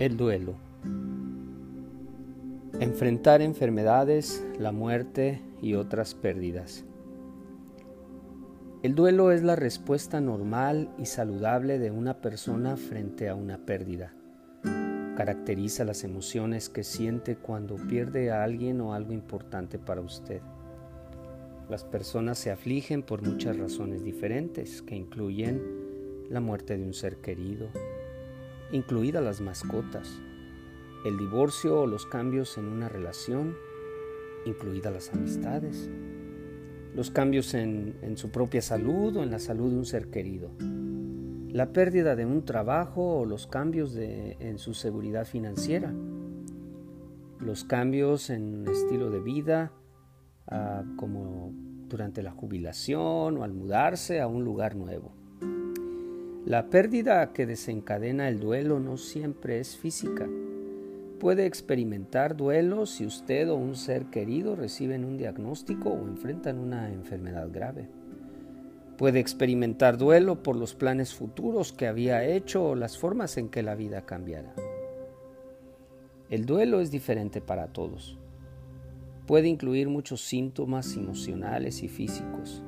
El duelo. Enfrentar enfermedades, la muerte y otras pérdidas. El duelo es la respuesta normal y saludable de una persona frente a una pérdida. Caracteriza las emociones que siente cuando pierde a alguien o algo importante para usted. Las personas se afligen por muchas razones diferentes, que incluyen la muerte de un ser querido, incluidas las mascotas, el divorcio o los cambios en una relación, incluidas las amistades, los cambios en, en, su propia salud o en la salud de un ser querido, la pérdida de un trabajo o los cambios en su seguridad financiera, los cambios en estilo de vida, uh, como durante la jubilación o al mudarse a un lugar nuevo. La pérdida que desencadena el duelo no siempre es física. Puede experimentar duelo si usted o un ser querido reciben un diagnóstico o enfrentan una enfermedad grave. Puede experimentar duelo por los planes futuros que había hecho o las formas en que la vida cambiará. El duelo es diferente para todos. Puede incluir muchos síntomas emocionales y físicos.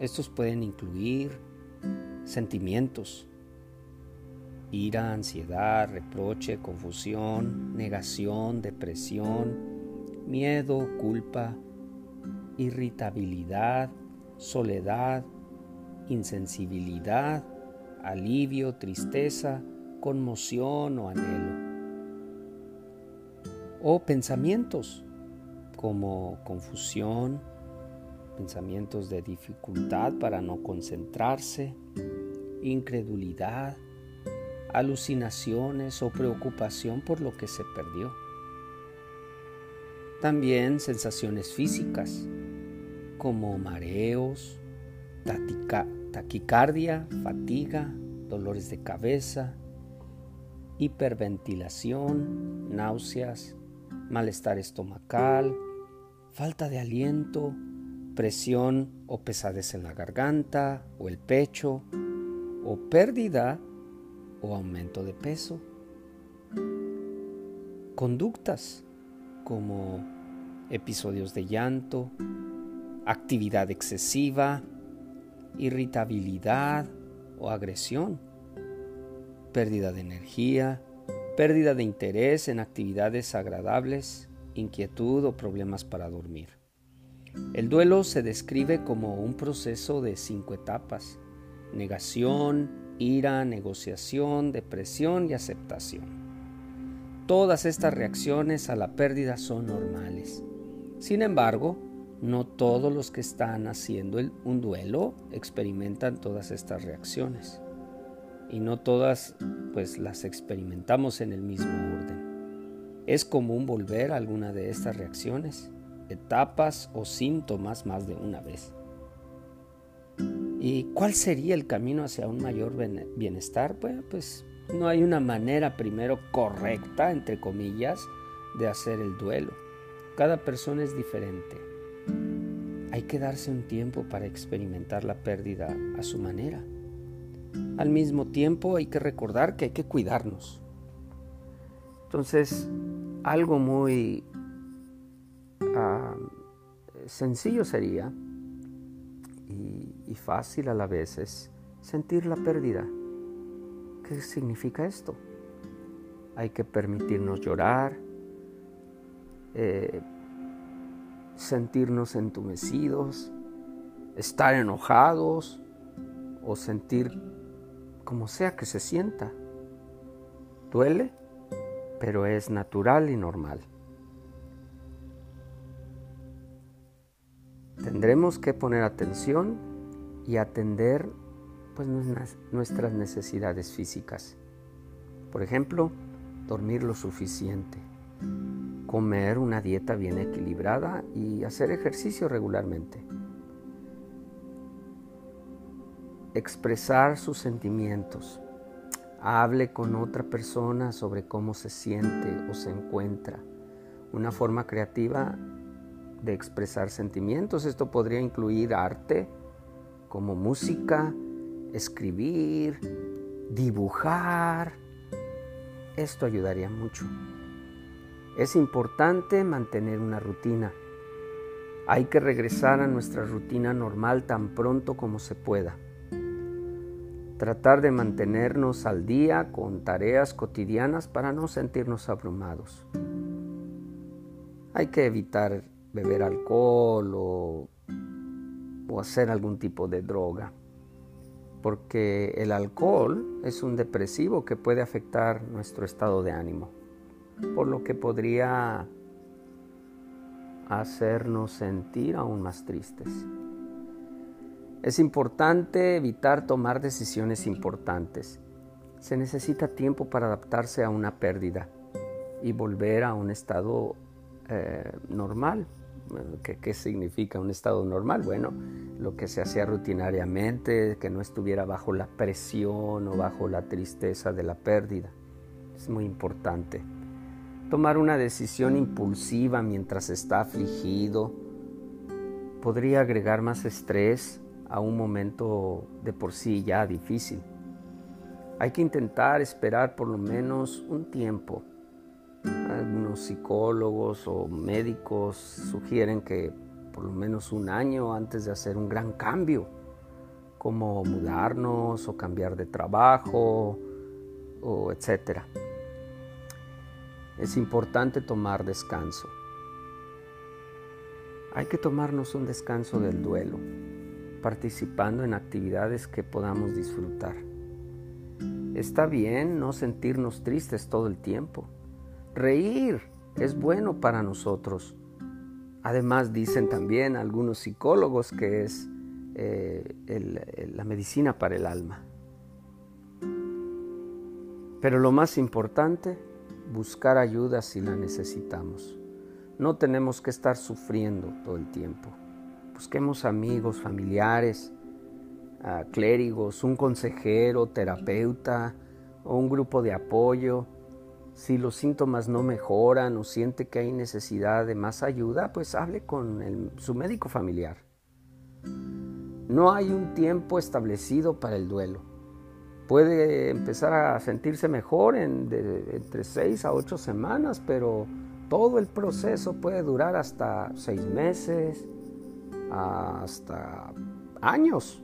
Estos pueden incluir sentimientos, ira, ansiedad, reproche, confusión, negación, depresión, miedo, culpa, irritabilidad, soledad, insensibilidad, alivio, tristeza, conmoción o anhelo. O pensamientos como confusión, pensamientos de dificultad para no concentrarse, incredulidad, alucinaciones o preocupación por lo que se perdió. También sensaciones físicas como mareos, taquicardia, fatiga, dolores de cabeza, hiperventilación, náuseas, malestar estomacal, falta de aliento, presión o pesadez en la garganta o el pecho, o pérdida o aumento de peso. Conductas como episodios de llanto, actividad excesiva, irritabilidad o agresión, pérdida de energía, pérdida de interés en actividades agradables, inquietud o problemas para dormir. El duelo se describe como un proceso de cinco etapas, negación, ira, negociación, depresión y aceptación. Todas estas reacciones a la pérdida son normales. Sin embargo, no todos los que están haciendo un duelo experimentan todas estas reacciones. Y no todas pues las experimentamos en el mismo orden. Es común volver a alguna de estas reacciones, etapas o síntomas más de una vez. ¿Y cuál sería el camino hacia un mayor bienestar? Bueno, pues no hay una manera primero correcta, entre comillas, de hacer el duelo. Cada persona es diferente. Hay que darse un tiempo para experimentar la pérdida a su manera. Al mismo tiempo hay que recordar que hay que cuidarnos. Entonces, algo muy sencillo sería y, fácil a la vez es sentir la pérdida. ¿Qué significa esto? Hay que permitirnos llorar, eh, sentirnos entumecidos, estar enojados o sentir como sea que se sienta. Duele, pero es natural y normal. Tendremos que poner atención y atender pues, nuestras necesidades físicas. Por ejemplo, dormir lo suficiente, comer una dieta bien equilibrada y hacer ejercicio regularmente. Expresar sus sentimientos. Hable con otra persona sobre cómo se siente o se encuentra. Una forma creativa de expresar sentimientos. Esto podría incluir arte, como música, escribir, dibujar, esto ayudaría mucho. Es importante mantener una rutina. Hay que regresar a nuestra rutina normal tan pronto como se pueda. Tratar de mantenernos al día con tareas cotidianas para no sentirnos abrumados. Hay que evitar beber alcohol o, o hacer algún tipo de droga porque el alcohol es un depresivo que puede afectar nuestro estado de ánimo, por lo que podría hacernos sentir aún más tristes. Es importante evitar tomar decisiones importantes. Se necesita tiempo para adaptarse a una pérdida y volver a un estado eh, normal. ¿Qué, significa un estado normal? Bueno, lo que se hacía rutinariamente, que no estuviera bajo la presión o bajo la tristeza de la pérdida. Es muy importante. Tomar una decisión impulsiva mientras está afligido podría agregar más estrés a un momento de por sí ya difícil. Hay que intentar esperar por lo menos un tiempo algunos psicólogos o médicos sugieren que por lo menos un año antes de hacer un gran cambio, como mudarnos o cambiar de trabajo o etcétera. Es importante tomar descanso. Hay que tomarnos un descanso del duelo, participando en actividades que podamos disfrutar. Está bien no sentirnos tristes todo el tiempo Reír es bueno para nosotros. Además dicen también algunos psicólogos que es eh, la medicina para el alma. Pero lo más importante, buscar ayuda si la necesitamos. No tenemos que estar sufriendo todo el tiempo. Busquemos amigos, familiares, clérigos, un consejero, terapeuta o un grupo de apoyo si los síntomas no mejoran o siente que hay necesidad de más ayuda, pues hable con su médico familiar. No hay un tiempo establecido para el duelo. Puede empezar a sentirse mejor en entre seis a ocho semanas, pero todo el proceso puede durar hasta seis meses, hasta años.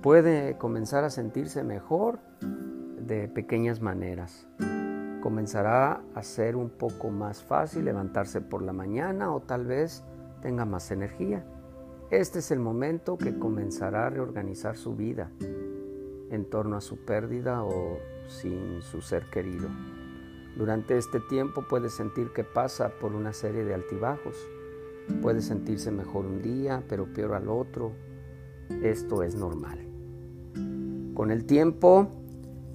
Puede comenzar a sentirse mejor de pequeñas maneras. Comenzará a ser un poco más fácil levantarse por la mañana o tal vez tenga más energía. Este es el momento que comenzará a reorganizar su vida en torno a su pérdida o sin su ser querido. Durante este tiempo puede sentir que pasa por una serie de altibajos. Puede sentirse mejor un día, pero peor al otro. Esto es normal. Con el tiempo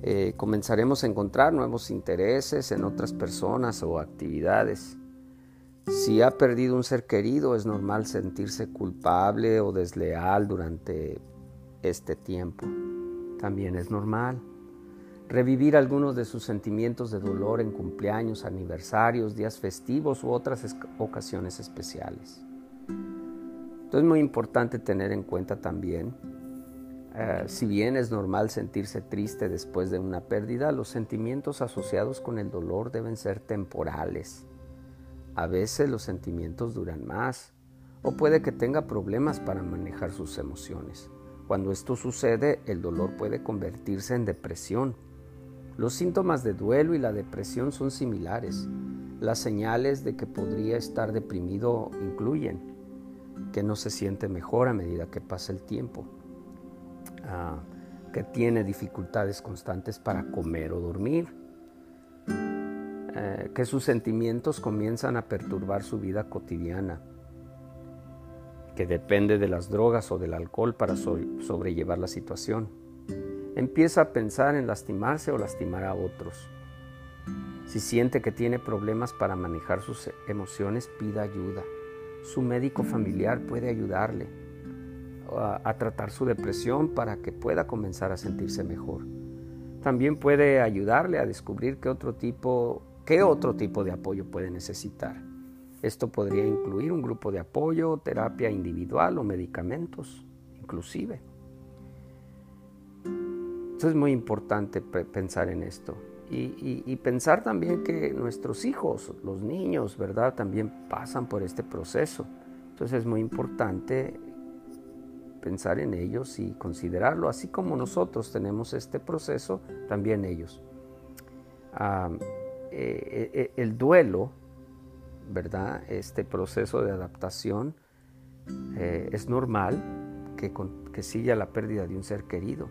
eh, comenzaremos a encontrar nuevos intereses en otras personas o actividades. Si ha perdido un ser querido, es normal sentirse culpable o desleal durante este tiempo. También es normal. Revivir algunos de sus sentimientos de dolor en cumpleaños, aniversarios, días festivos u otras ocasiones especiales. Entonces es muy importante tener en cuenta también eh, si bien es normal sentirse triste después de una pérdida, los sentimientos asociados con el dolor deben ser temporales. A veces los sentimientos duran más o puede que tenga problemas para manejar sus emociones. Cuando esto sucede, el dolor puede convertirse en depresión. Los síntomas de duelo y la depresión son similares. Las señales de que podría estar deprimido incluyen que no se siente mejor a medida que pasa el tiempo, Ah, que tiene dificultades constantes para comer o dormir, eh, que sus sentimientos comienzan a perturbar su vida cotidiana, que depende de las drogas o del alcohol para sobrellevar la situación. Empieza a pensar en lastimarse o lastimar a otros. Si siente que tiene problemas para manejar sus emociones, pida ayuda. Su médico familiar puede ayudarle a, tratar su depresión para que pueda comenzar a sentirse mejor. También puede ayudarle a descubrir qué otro tipo, qué otro tipo de apoyo puede necesitar. Esto podría incluir un grupo de apoyo, terapia individual o medicamentos, inclusive. Entonces es muy importante pensar en esto. Y, pensar también que nuestros hijos, los niños, ¿verdad? También pasan por este proceso. Entonces es muy importante pensar en ellos y considerarlo, así como nosotros tenemos este proceso, también ellos. Ah, eh, eh, el duelo, ¿verdad? Este proceso de adaptación eh, es normal que, que siga la pérdida de un ser querido.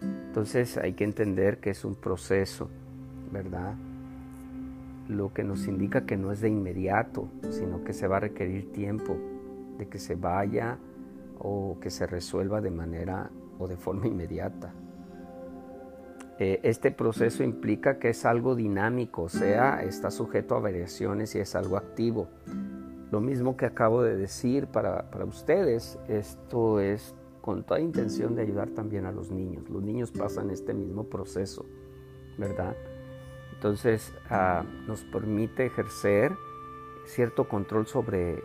Entonces hay que entender que es un proceso, ¿verdad? Lo que nos indica que no es de inmediato, sino que se va a requerir tiempo de que se vaya o que se resuelva de manera o de forma inmediata. Eh, este proceso implica que es algo dinámico, o sea, está sujeto a variaciones y es algo activo. Lo mismo que acabo de decir para, para ustedes, esto es con toda intención de ayudar también a los niños. Los niños pasan este mismo proceso, ¿verdad? Entonces ah, nos permite ejercer cierto control sobre,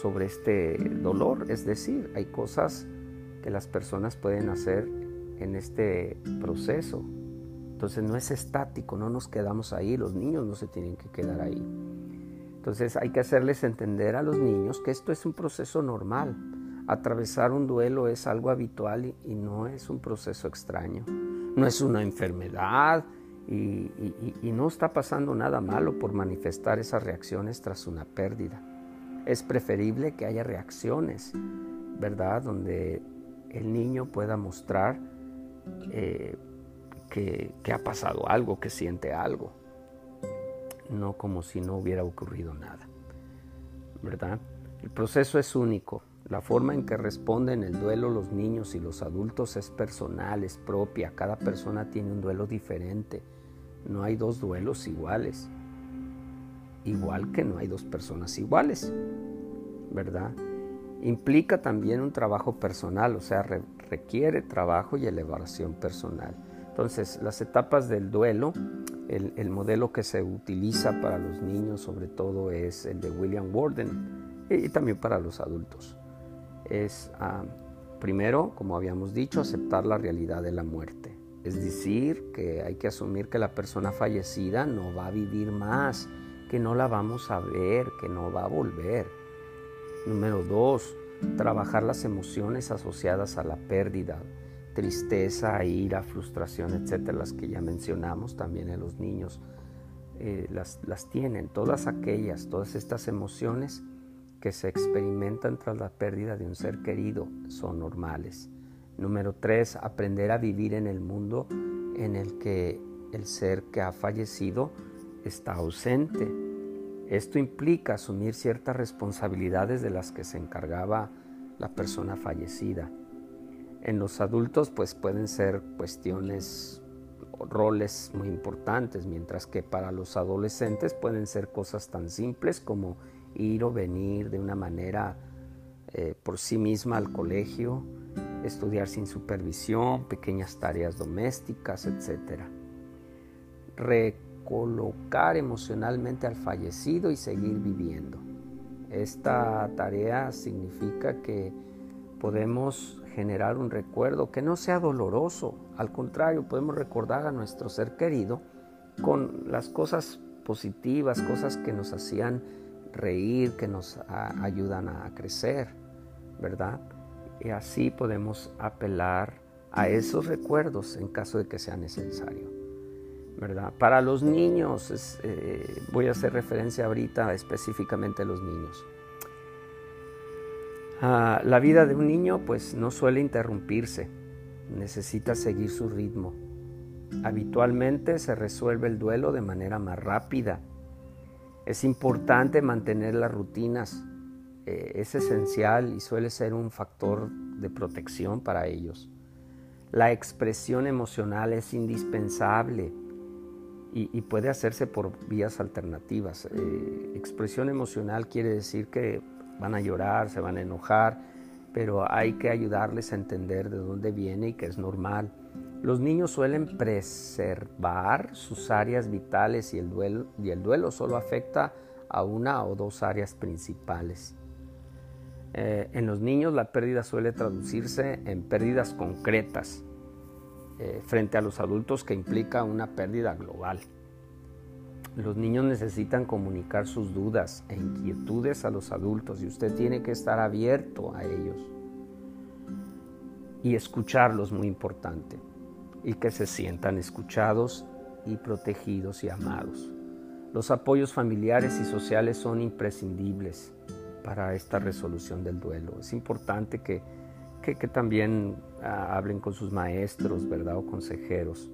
sobre este dolor, es decir, hay cosas que las personas pueden hacer en este proceso. Entonces no es estático, no nos quedamos ahí, los niños no se tienen que quedar ahí. Entonces hay que hacerles entender a los niños que esto es un proceso normal, Atravesar un duelo es algo habitual y, no es un proceso extraño. No es una enfermedad y, no está pasando nada malo por manifestar esas reacciones tras una pérdida. Es preferible que haya reacciones, ¿verdad? Donde el niño pueda mostrar eh, que, que ha pasado algo, que siente algo. No como si no hubiera ocurrido nada, ¿verdad? El proceso es único, la forma en que responden el duelo los niños y los adultos es personal, es propia. Cada persona tiene un duelo diferente. No hay dos duelos iguales. Igual que no hay dos personas iguales. ¿Verdad? Implica también un trabajo personal, o sea, requiere trabajo y elevación personal. Entonces, las etapas del duelo, el, el modelo que se utiliza para los niños sobre todo es el de William Warden y también para los adultos es, ah, primero, como habíamos dicho, aceptar la realidad de la muerte. Es decir, que hay que asumir que la persona fallecida no va a vivir más, que no la vamos a ver, que no va a volver. Número dos, trabajar las emociones asociadas a la pérdida, tristeza, ira, frustración, etcétera, las que ya mencionamos también en los niños. Eh, las, las tienen, todas aquellas, todas estas emociones que se experimentan tras la pérdida de un ser querido son normales. Número tres, aprender a vivir en el mundo en el que el ser que ha fallecido está ausente. Esto implica asumir ciertas responsabilidades de las que se encargaba la persona fallecida. En los adultos pues pueden ser cuestiones o roles muy importantes, mientras que para los adolescentes pueden ser cosas tan simples como ir o venir de una manera eh, por sí misma al colegio, estudiar sin supervisión, pequeñas tareas domésticas, etc. Recolocar emocionalmente al fallecido y seguir viviendo. Esta tarea significa que podemos generar un recuerdo que no sea doloroso, al contrario, podemos recordar a nuestro ser querido con las cosas positivas, cosas que nos hacían reír, que nos ayudan a crecer, ¿verdad? Y así podemos apelar a esos recuerdos en caso de que sea necesario, Para los niños, eh, voy a hacer referencia ahorita específicamente a los niños. Ah, la vida de un niño pues no suele interrumpirse, necesita seguir su ritmo. Habitualmente se resuelve el duelo de manera más rápida es importante mantener las rutinas, eh, es esencial y suele ser un factor de protección para ellos. La expresión emocional es indispensable y, puede hacerse por vías alternativas. Eh, expresión emocional quiere decir que van a llorar, se van a enojar, pero hay que ayudarles a entender de dónde viene y que es normal. Los niños suelen preservar sus áreas vitales y el, duelo, solo afecta a una o dos áreas principales. Eh, en los niños la pérdida suele traducirse en pérdidas concretas, eh, frente a los adultos que implica una pérdida global. Los niños necesitan comunicar sus dudas e inquietudes a los adultos y usted tiene que estar abierto a ellos. Y escucharlos muy importante. Y que se sientan escuchados y protegidos y amados. Los apoyos familiares y sociales son imprescindibles para esta resolución del duelo. Es importante que, también ah, hablen con sus maestros, ¿verdad? O consejeros.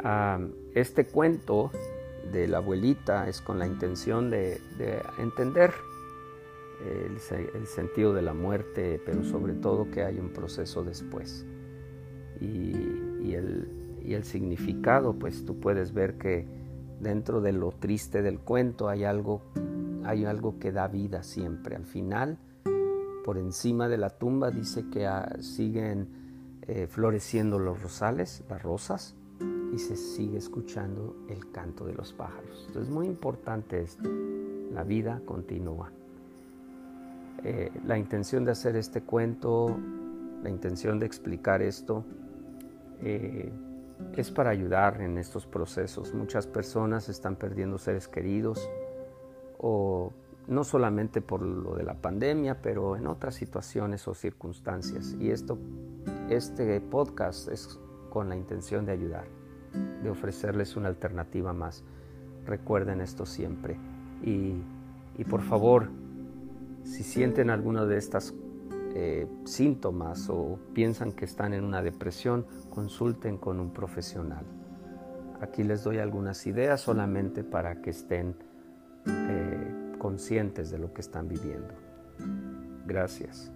Ah, este cuento de la abuelita es con la intención de, entender el, sentido de la muerte, pero sobre todo que hay un proceso después. Y, el, y, el, significado, pues tú puedes ver que dentro de lo triste del cuento hay algo, hay algo que da vida siempre. Al final, por encima de la tumba dice que ah, siguen eh, floreciendo los rosales, las rosas, y se sigue escuchando el canto de los pájaros. Es muy importante esto. La vida continúa. Eh, la intención de hacer este cuento, la intención de explicar esto, eh, es para ayudar en estos procesos. Muchas personas están perdiendo seres queridos o no solamente por lo de la pandemia, pero en otras situaciones o circunstancias. Y esto, este podcast es con la intención de ayudar de ofrecerles una alternativa más. Recuerden esto siempre. Y, por favor, si sienten alguno de estas eh, síntomas o piensan que están en una depresión, consulten con un profesional. Aquí les doy algunas ideas solamente para que estén eh, conscientes de lo que están viviendo. Gracias.